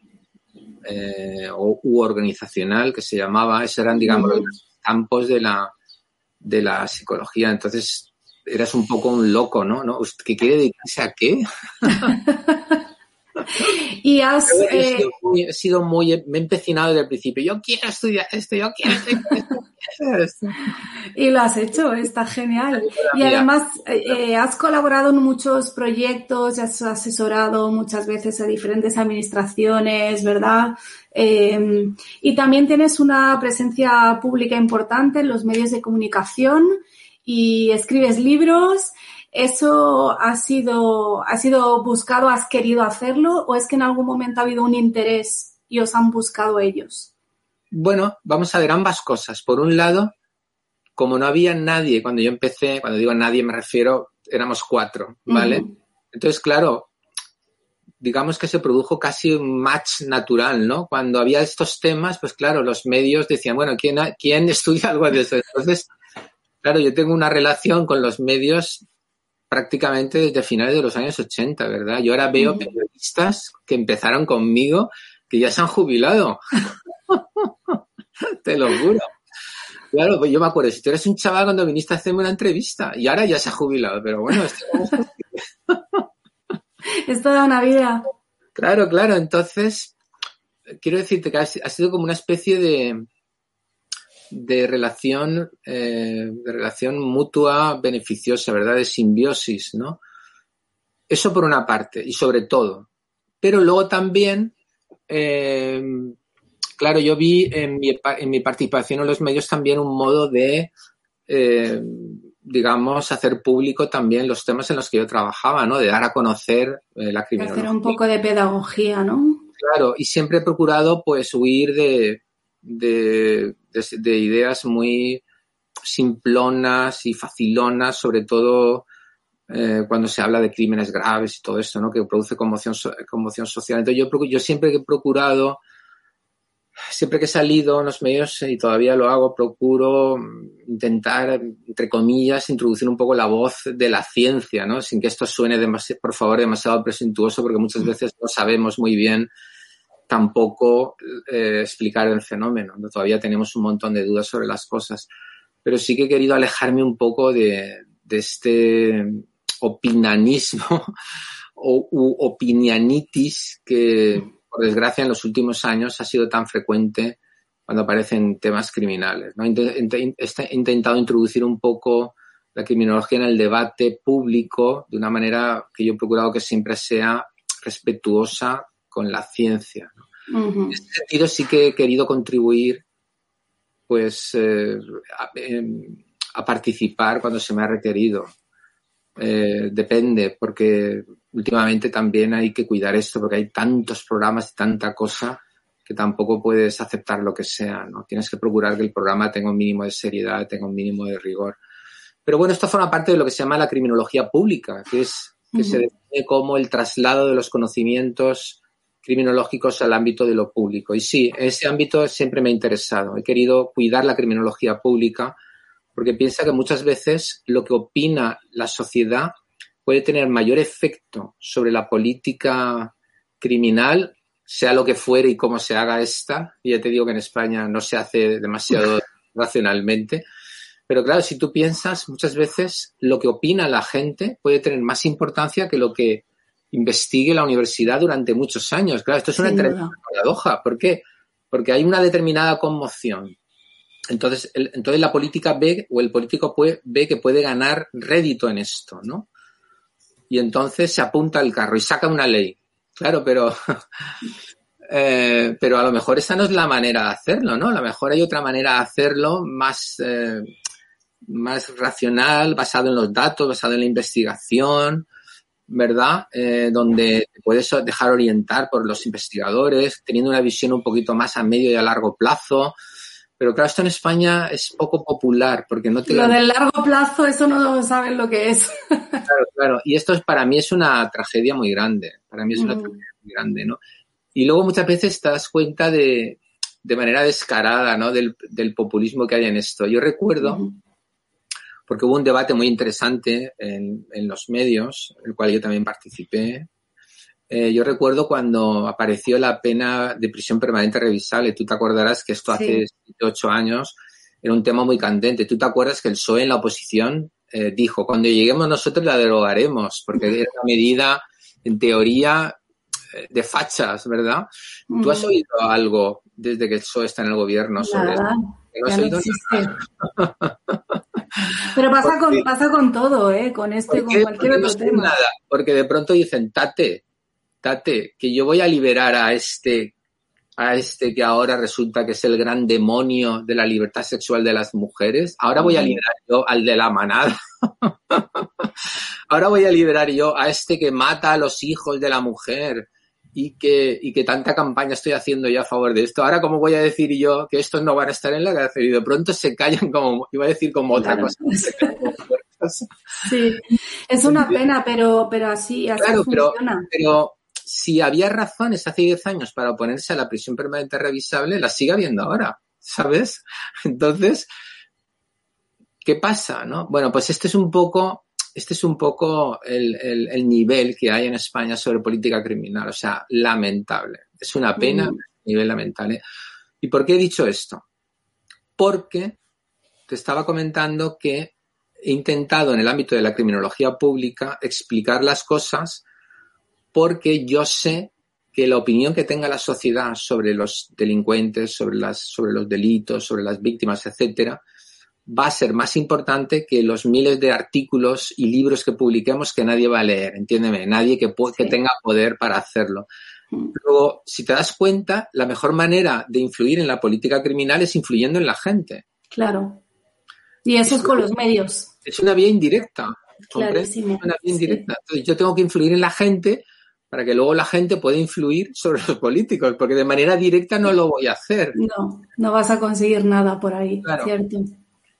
eh, o u organizacional que se llamaba, esos eran, digamos, los campos de la, de la psicología. Entonces, eras un poco un loco, ¿no? ¿No? ¿Que quiere dedicarse a qué? y has... He, sido muy, me he empecinado desde el principio. Yo quiero estudiar esto, yo quiero esto. y lo has hecho, está genial. Y además eh, eh, has colaborado en muchos proyectos, has asesorado muchas veces a diferentes administraciones, ¿verdad? Eh, y también tienes una presencia pública importante en los medios de comunicación y escribes libros. ¿Eso ha sido, ha sido buscado, has querido hacerlo o es que en algún momento ha habido un interés y os han buscado ellos? Bueno, vamos a ver ambas cosas. Por un lado, como no había nadie, cuando yo empecé, cuando digo nadie me refiero, éramos cuatro, ¿vale? Entonces, claro, digamos que se produjo casi un match natural, ¿no? Cuando había estos temas, pues claro, los medios decían, bueno, ¿quién, ¿quién estudia algo de eso? Entonces, Claro, yo tengo una relación con los medios prácticamente desde finales de los años 80, ¿verdad? Yo ahora veo periodistas que empezaron conmigo que ya se han jubilado. Te lo juro. Claro, pues yo me acuerdo, si tú eres un chaval cuando viniste a hacerme una entrevista y ahora ya se ha jubilado, pero bueno, esto es toda una vida. Claro, claro, entonces quiero decirte que ha sido como una especie de, de relación, eh, de relación mutua beneficiosa, ¿verdad? De simbiosis, ¿no? Eso por una parte, y sobre todo. Pero luego también, eh, claro, yo vi en mi, en mi participación en los medios también un modo de, eh, digamos, hacer público también los temas en los que yo trabajaba, ¿no? De dar a conocer la criminología. Hacer un poco de pedagogía, ¿no? Claro, y siempre he procurado, pues, huir de, de, de ideas muy simplonas y facilonas, sobre todo eh, cuando se habla de crímenes graves y todo esto, ¿no? Que produce conmoción, conmoción social. Entonces yo, yo siempre he procurado, siempre que he salido en los medios y todavía lo hago, procuro intentar, entre comillas, introducir un poco la voz de la ciencia, ¿no? Sin que esto suene, demasiado, por favor, demasiado presuntuoso, porque muchas veces no sabemos muy bien tampoco eh, explicar el fenómeno. ¿no? Todavía tenemos un montón de dudas sobre las cosas. Pero sí que he querido alejarme un poco de, este opinanismo o u que, por desgracia, en los últimos años ha sido tan frecuente cuando aparecen temas criminales. ¿no? He intentado introducir un poco la criminología en el debate público de una manera que yo he procurado que siempre sea respetuosa con la ciencia. En ese sentido sí que he querido contribuir pues eh, a, em, a participar cuando se me ha requerido. Eh, depende, porque últimamente también hay que cuidar esto, porque hay tantos programas y tanta cosa que tampoco puedes aceptar lo que sea, ¿no? Tienes que procurar que el programa tenga un mínimo de seriedad, tenga un mínimo de rigor. Pero bueno, esto forma parte de lo que se llama la criminología pública, que es que se define como el traslado de los conocimientos criminológicos al ámbito de lo público. Y sí, ese ámbito siempre me ha interesado. He querido cuidar la criminología pública porque piensa que muchas veces lo que opina la sociedad puede tener mayor efecto sobre la política criminal, sea lo que fuere y cómo se haga esta. Y ya te digo que en España no se hace demasiado racionalmente. Pero claro, si tú piensas, muchas veces lo que opina la gente puede tener más importancia que lo que investigue la universidad durante muchos años. Claro, esto es una paradoja. ¿Por qué? Porque hay una determinada conmoción entonces, entonces la política ve o el político puede, ve que puede ganar rédito en esto, ¿no? Y entonces se apunta al carro y saca una ley. Claro, pero, eh, pero a lo mejor esa no es la manera de hacerlo, ¿no? A lo mejor hay otra manera de hacerlo más, eh, más racional, basado en los datos, basado en la investigación, ¿verdad? Eh, donde te puedes dejar orientar por los investigadores, teniendo una visión un poquito más a medio y a largo plazo, pero claro, esto en España es poco popular porque no te lo del largo plazo, eso no saben lo que es. Claro, claro. Y esto es, para mí es una tragedia muy grande. Para mí es una mm. tragedia muy grande, ¿no? Y luego muchas veces te das cuenta de, de manera descarada, ¿no? Del, del, populismo que hay en esto. Yo recuerdo, porque hubo un debate muy interesante en, en los medios, en el cual yo también participé, eh, yo recuerdo cuando apareció la pena de prisión permanente revisable. Tú te acordarás que esto hace ocho años era un tema muy candente. Tú te acuerdas que el PSOE en la oposición eh, dijo, cuando lleguemos nosotros la derogaremos, porque era una medida, en teoría, eh, de fachas, ¿verdad? ¿Tú has oído algo desde que el PSOE está en el gobierno sobre nada, No Pero pasa con, pasa con todo, ¿eh? Con este, con cualquier otro tema. Nada, porque de pronto dicen, tate, tate, que yo voy a liberar a este, a este que ahora resulta que es el gran demonio de la libertad sexual de las mujeres. Ahora voy a liberar yo al de la manada. ahora voy a liberar yo a este que mata a los hijos de la mujer y que, y que tanta campaña estoy haciendo yo a favor de esto. Ahora, ¿cómo voy a decir yo que estos no van a estar en la cárcel? Y de pronto se callan como, iba a decir como otra cosa. Sí, es una pena, pero, pero así, así funciona. pero si había razones hace 10 años para oponerse a la prisión permanente revisable, las sigue habiendo ahora, ¿sabes? Entonces, ¿qué pasa? No? Bueno, pues este es un poco, este es un poco el, el, nivel que hay en España sobre política criminal, o sea, lamentable. Es una pena, mm. nivel lamentable. ¿Y por qué he dicho esto? Porque te estaba comentando que he intentado en el ámbito de la criminología pública explicar las cosas porque yo sé que la opinión que tenga la sociedad sobre los delincuentes, sobre, las, sobre los delitos, sobre las víctimas, etcétera, va a ser más importante que los miles de artículos y libros que publiquemos que nadie va a leer, entiéndeme, nadie que, que tenga poder para hacerlo. Luego, si te das cuenta, la mejor manera de influir en la política criminal es influyendo en la gente. Claro. Y eso es, con los medios. Es una vía indirecta. Clarísimo. Una vía indirecta. Entonces, yo tengo que influir en la gente para que luego la gente pueda influir sobre los políticos, porque de manera directa no lo voy a hacer. No, no vas a conseguir nada por ahí, ¿cierto?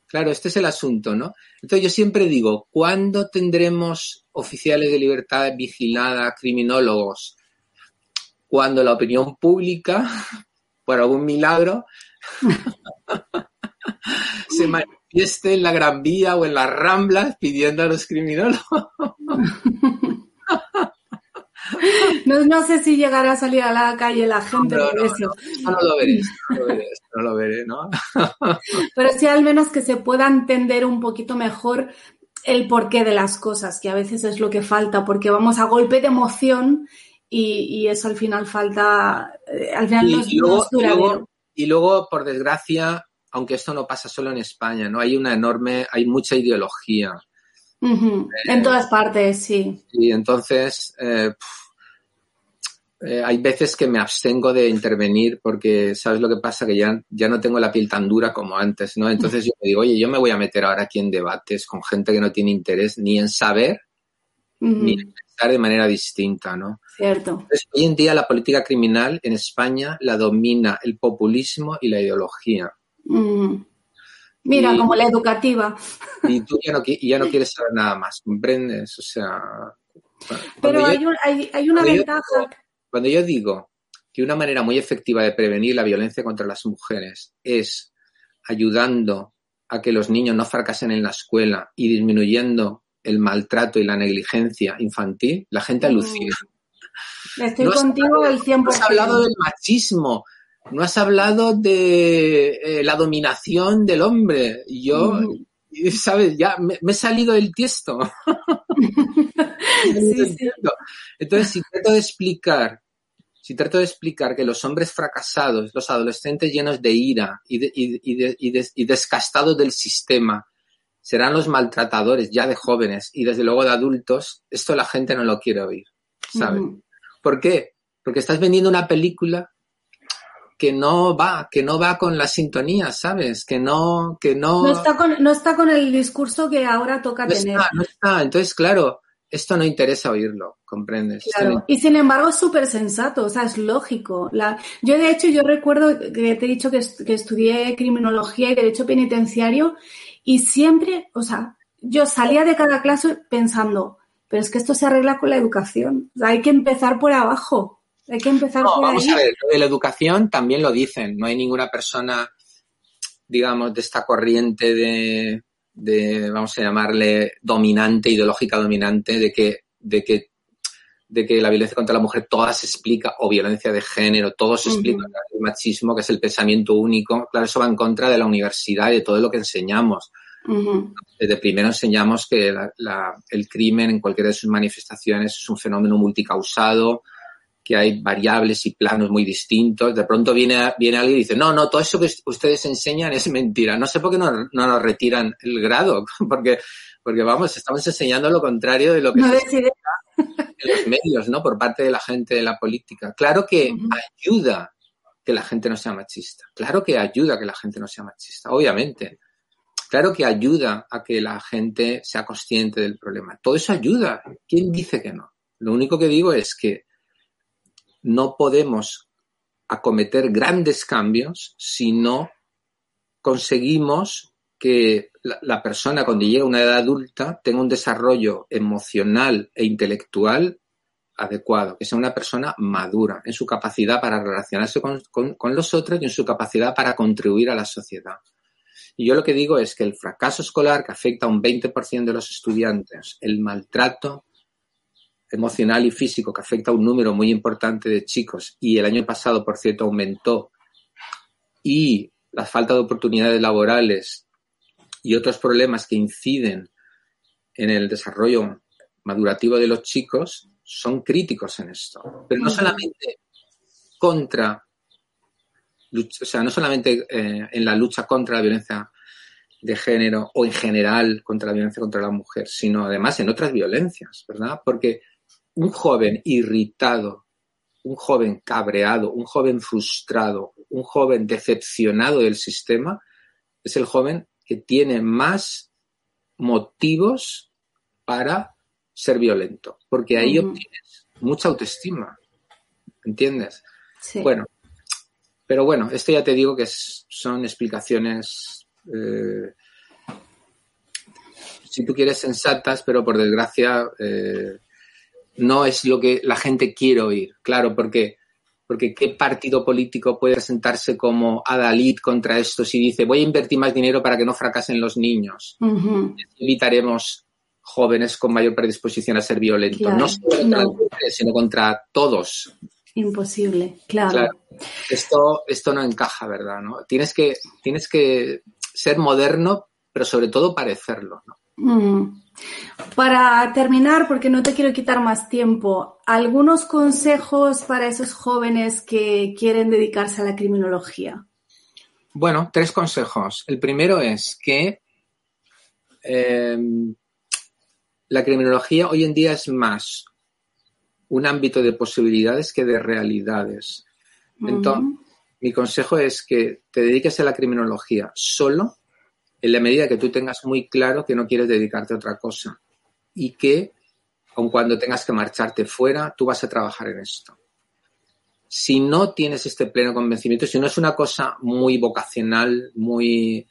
Claro, este es el asunto, ¿no? Entonces yo siempre digo, ¿cuándo tendremos oficiales de libertad vigilada, criminólogos? Cuando la opinión pública, por algún milagro, se manifieste en la Gran Vía o en las Ramblas pidiendo a los criminólogos. No, no, sé si llegará a salir a la calle la gente por eso. No, lo veré, no lo veré, no lo veré, ¿no? Pero sí al menos que se pueda entender un poquito mejor el porqué de las cosas, que a veces es lo que falta, porque vamos a golpe de emoción y, eso al final falta, eh, al final no, es duradero. y luego, por desgracia, aunque esto no pasa solo en España, ¿no? Hay una enorme, hay mucha ideología. En todas partes, sí. Y entonces, eh, eh, hay veces que me abstengo de intervenir porque, ¿sabes lo que pasa? Que ya, ya no tengo la piel tan dura como antes, ¿no? Entonces yo me digo, oye, yo me voy a meter ahora aquí en debates con gente que no tiene interés ni en saber ni en pensar de manera distinta, ¿no? Cierto. hoy en día la política criminal en España la domina el populismo y la ideología. Mira, como la educativa. Y tú ya no, ya no quieres saber nada más, ¿comprendes? O sea... Pero hay, hay, una ventaja... Cuando yo digo que una manera muy efectiva de prevenir la violencia contra las mujeres es ayudando a que los niños no fracasen en la escuela y disminuyendo el maltrato y la negligencia infantil, la gente mm. alucina. Estoy contigo del 100%. No has hablado del machismo, no has hablado de eh, la dominación del hombre. Yo, mm. ¿sabes? Ya me, he salido del tiesto. Entonces, si trato de explicar, si trato de explicar que los hombres fracasados, los adolescentes llenos de ira y, y, descastados del sistema, serán los maltratadores ya de jóvenes y desde luego de adultos, esto la gente no lo quiere oír, ¿sabes? ¿Por qué? Porque estás vendiendo una película que no va, que no va con la sintonía, ¿sabes? Que no, que no. No está con, no está con el discurso que ahora toca tener. no está. Entonces, claro, esto no interesa oírlo, ¿comprendes? Claro, y sin embargo es súper sensato, o sea, es lógico. La... Yo, de hecho, yo recuerdo que te he dicho que, que estudié criminología y derecho penitenciario y siempre, o sea, yo salía de cada clase pensando, pero es que esto se arregla con la educación. O sea, hay que empezar por abajo. Hay que empezar no, por vamos a ver, de la educación también lo dicen. No hay ninguna persona, digamos, de esta corriente de, de, vamos a llamarle, dominante, ideológica dominante, de que, de que, de que la violencia contra la mujer toda se explica, o violencia de género, todo se explica, el machismo, que es el pensamiento único. Claro, eso va en contra de la universidad y de todo lo que enseñamos. Desde primero enseñamos que el crimen en cualquiera de sus manifestaciones es un fenómeno multicausado, que hay variables y planos muy distintos. De pronto viene, viene alguien y dice, no, no, todo eso que ustedes enseñan es mentira. No sé por qué no, no nos retiran el grado, porque, porque vamos, estamos enseñando lo contrario de lo que se en los medios, ¿no? Por parte de la gente de la política. Claro que ayuda que la gente no sea machista. Claro que ayuda que la gente no sea machista, obviamente. Claro que ayuda a que la gente sea consciente del problema. Todo eso ayuda. ¿Quién dice que no? Lo único que digo es que no podemos acometer grandes cambios si no conseguimos que la, persona cuando llega a una edad adulta tenga un desarrollo emocional e intelectual adecuado, que sea una persona madura en su capacidad para relacionarse con, con, los otros y en su capacidad para contribuir a la sociedad. Y yo lo que digo es que el fracaso escolar que afecta a un 20% de los estudiantes, el maltrato emocional y físico que afecta a un número muy importante de chicos y el año pasado, por cierto, aumentó y la falta de oportunidades laborales y otros problemas que inciden en el desarrollo madurativo de los chicos son críticos en esto. Pero no solamente contra, o sea, no solamente eh, en la lucha contra la violencia de género o en general contra la violencia contra la mujer, sino además en otras violencias, ¿verdad? Porque un joven irritado un joven cabreado, un joven frustrado, un joven decepcionado del sistema, es el joven que tiene más motivos para ser violento, porque ahí obtienes mucha autoestima, ¿entiendes? Bueno, pero bueno, esto ya te digo que son explicaciones, eh, si tú quieres, sensatas, pero por desgracia eh, no es lo que la gente quiere oír. Claro, porque, porque ¿qué partido político puede presentarse como adalid contra esto si dice voy a invertir más dinero para que no fracasen los niños? Evitaremos jóvenes con mayor predisposición a ser violentos, no solo contra las mujeres, sino contra todos. Imposible, claro. Esto, esto no encaja, ¿verdad? ¿no? Tienes, que, tienes que ser moderno, pero sobre todo parecerlo. ¿no? Mm. Para terminar, porque no te quiero quitar más tiempo, ¿algunos consejos para esos jóvenes que quieren dedicarse a la criminología? Bueno, tres consejos. El primero es que em, la criminología hoy en día es más un ámbito de posibilidades que de realidades. Entonces, mi consejo es que te dediques a la criminología solo en la medida que tú tengas muy claro que no quieres dedicarte a otra cosa y que, aun cuando tengas que marcharte fuera, tú vas a trabajar en esto. Si no tienes este pleno convencimiento, si no es una cosa muy vocacional, muy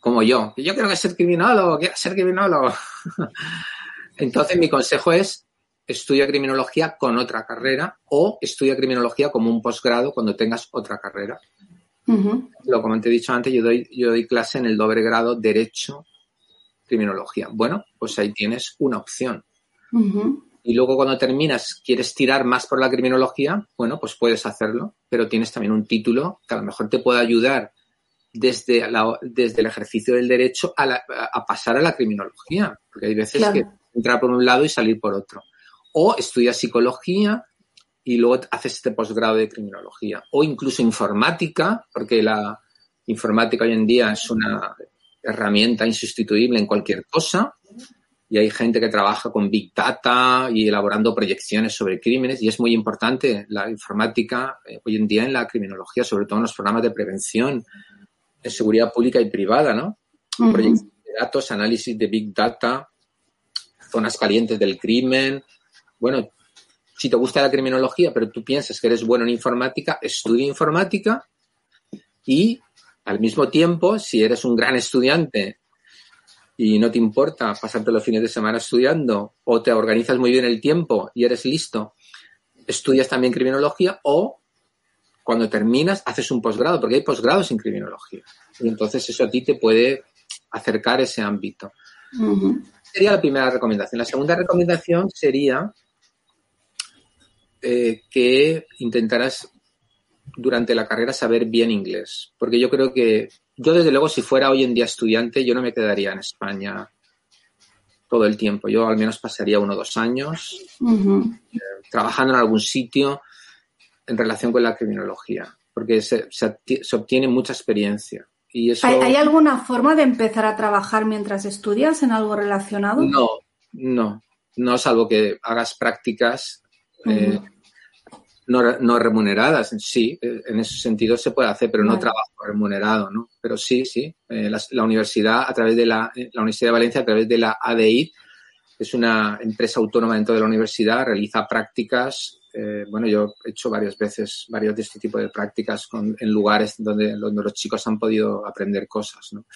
como yo, que yo quiero ser criminólogo, quiero ser criminólogo. Entonces mi consejo es estudia criminología con otra carrera o estudia criminología como un posgrado cuando tengas otra carrera. Lo como te he dicho antes, yo doy, yo doy clase en el doble grado Derecho, Criminología. Bueno, pues ahí tienes una opción. Y luego cuando terminas, quieres tirar más por la criminología, bueno, pues puedes hacerlo, pero tienes también un título que a lo mejor te puede ayudar desde, desde el ejercicio del derecho a, pasar a la criminología, porque hay veces que entrar por un lado y salir por otro. O estudias psicología y luego haces este posgrado de criminología. O incluso informática, porque la informática hoy en día es una herramienta insustituible en cualquier cosa. Y hay gente que trabaja con Big Data y elaborando proyecciones sobre crímenes. Y es muy importante la informática eh, hoy en día en la criminología, sobre todo en los programas de prevención, de seguridad pública y privada, ¿no? Proyección de datos, análisis de Big Data, zonas calientes del crimen. Bueno, si te gusta la criminología, pero tú piensas que eres bueno en informática, estudia informática y al mismo tiempo, si eres un gran estudiante y no te importa pasarte los fines de semana estudiando o te organizas muy bien el tiempo y eres listo, estudias también criminología o cuando terminas haces un posgrado, porque hay posgrados en criminología. Y entonces eso a ti te puede acercar ese ámbito. Sería la primera recomendación. La segunda recomendación sería eh, que intentarás durante la carrera saber bien inglés, porque yo creo que yo desde luego si fuera hoy en día estudiante yo no me quedaría en España todo el tiempo, yo al menos pasaría uno o dos años eh, trabajando en algún sitio en relación con la criminología, porque se, obtiene mucha experiencia. Y eso... ¿Hay, alguna forma de empezar a trabajar mientras estudias en algo relacionado? No, no, no, salvo que hagas prácticas eh, no, no, remuneradas. Sí, eh, en ese sentido se puede hacer, pero no trabajo remunerado, ¿no? Pero sí, sí. Eh, la, universidad, a través de la, la Universidad de Valencia, a través de la ADI, es una empresa autónoma dentro de la universidad, realiza prácticas. bueno, yo he hecho varias veces varios de este tipo de prácticas en lugares donde, donde los chicos han podido aprender cosas, ¿no?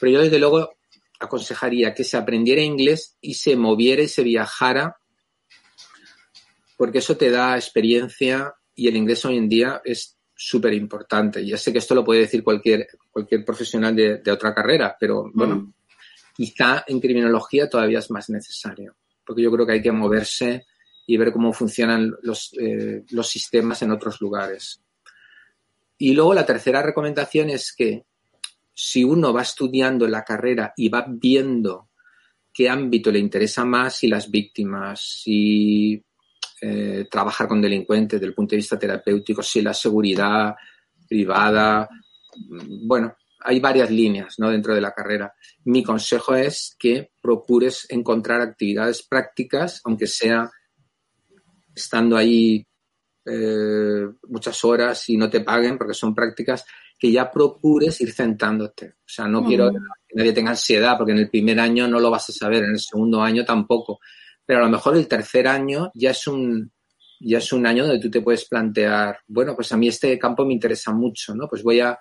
Pero yo, desde luego, aconsejaría que se aprendiera inglés y se moviera y se viajara porque eso te da experiencia y el inglés hoy en día es súper importante. Ya sé que esto lo puede decir cualquier, cualquier profesional de, otra carrera, pero bueno, mm. quizá en criminología todavía es más necesario, porque yo creo que hay que moverse y ver cómo funcionan los, eh, los sistemas en otros lugares. Y luego la tercera recomendación es que si uno va estudiando la carrera y va viendo qué ámbito le interesa más, si las víctimas, si eh, trabajar con delincuentes desde el punto de vista terapéutico, si la seguridad privada, bueno, hay varias líneas ¿no? dentro de la carrera. Mi consejo es que procures encontrar actividades prácticas, aunque sea estando ahí eh, muchas horas y no te paguen porque son prácticas que ya procures ir centrándote. O sea, no quiero que nadie tenga ansiedad porque en el primer año no lo vas a saber, en el segundo año tampoco. Pero a lo mejor el tercer año ya es un, ya es un año donde tú te puedes plantear, bueno, pues a mí este campo me interesa mucho, ¿no? Pues voy a,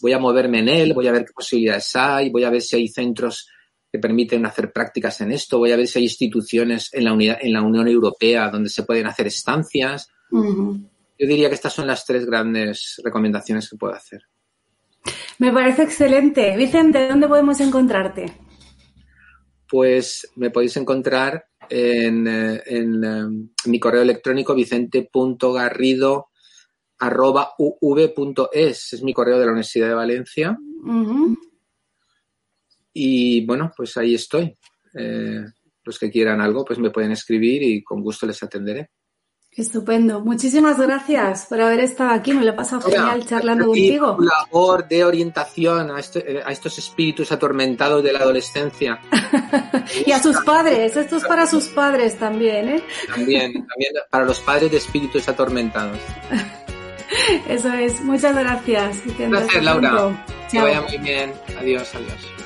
voy a moverme en él, voy a ver qué posibilidades hay, voy a ver si hay centros que permiten hacer prácticas en esto, voy a ver si hay instituciones en la, unidad, en la Unión Europea donde se pueden hacer estancias. Yo diría que estas son las tres grandes recomendaciones que puedo hacer. Me parece excelente. Vicente, ¿dónde podemos encontrarte? Pues me podéis encontrar en, eh, em, mi correo electrónico vicente.garrido.uv.es. Es mi correo de la Universidad de Valencia. Y bueno, pues ahí estoy. Eh, los que quieran algo, pues me pueden escribir y con gusto les atenderé. Estupendo. Muchísimas gracias por haber estado aquí. Me lo he pasado genial charlando contigo. labor de orientación este, a, estos espíritus atormentados de la adolescencia. y a sus padres. Esto es para sus padres también, ¿eh? También, también para los padres de espíritus atormentados. Eso es. Muchas gracias. Gracias, Laura. Que vaya muy bien. Adiós, adiós.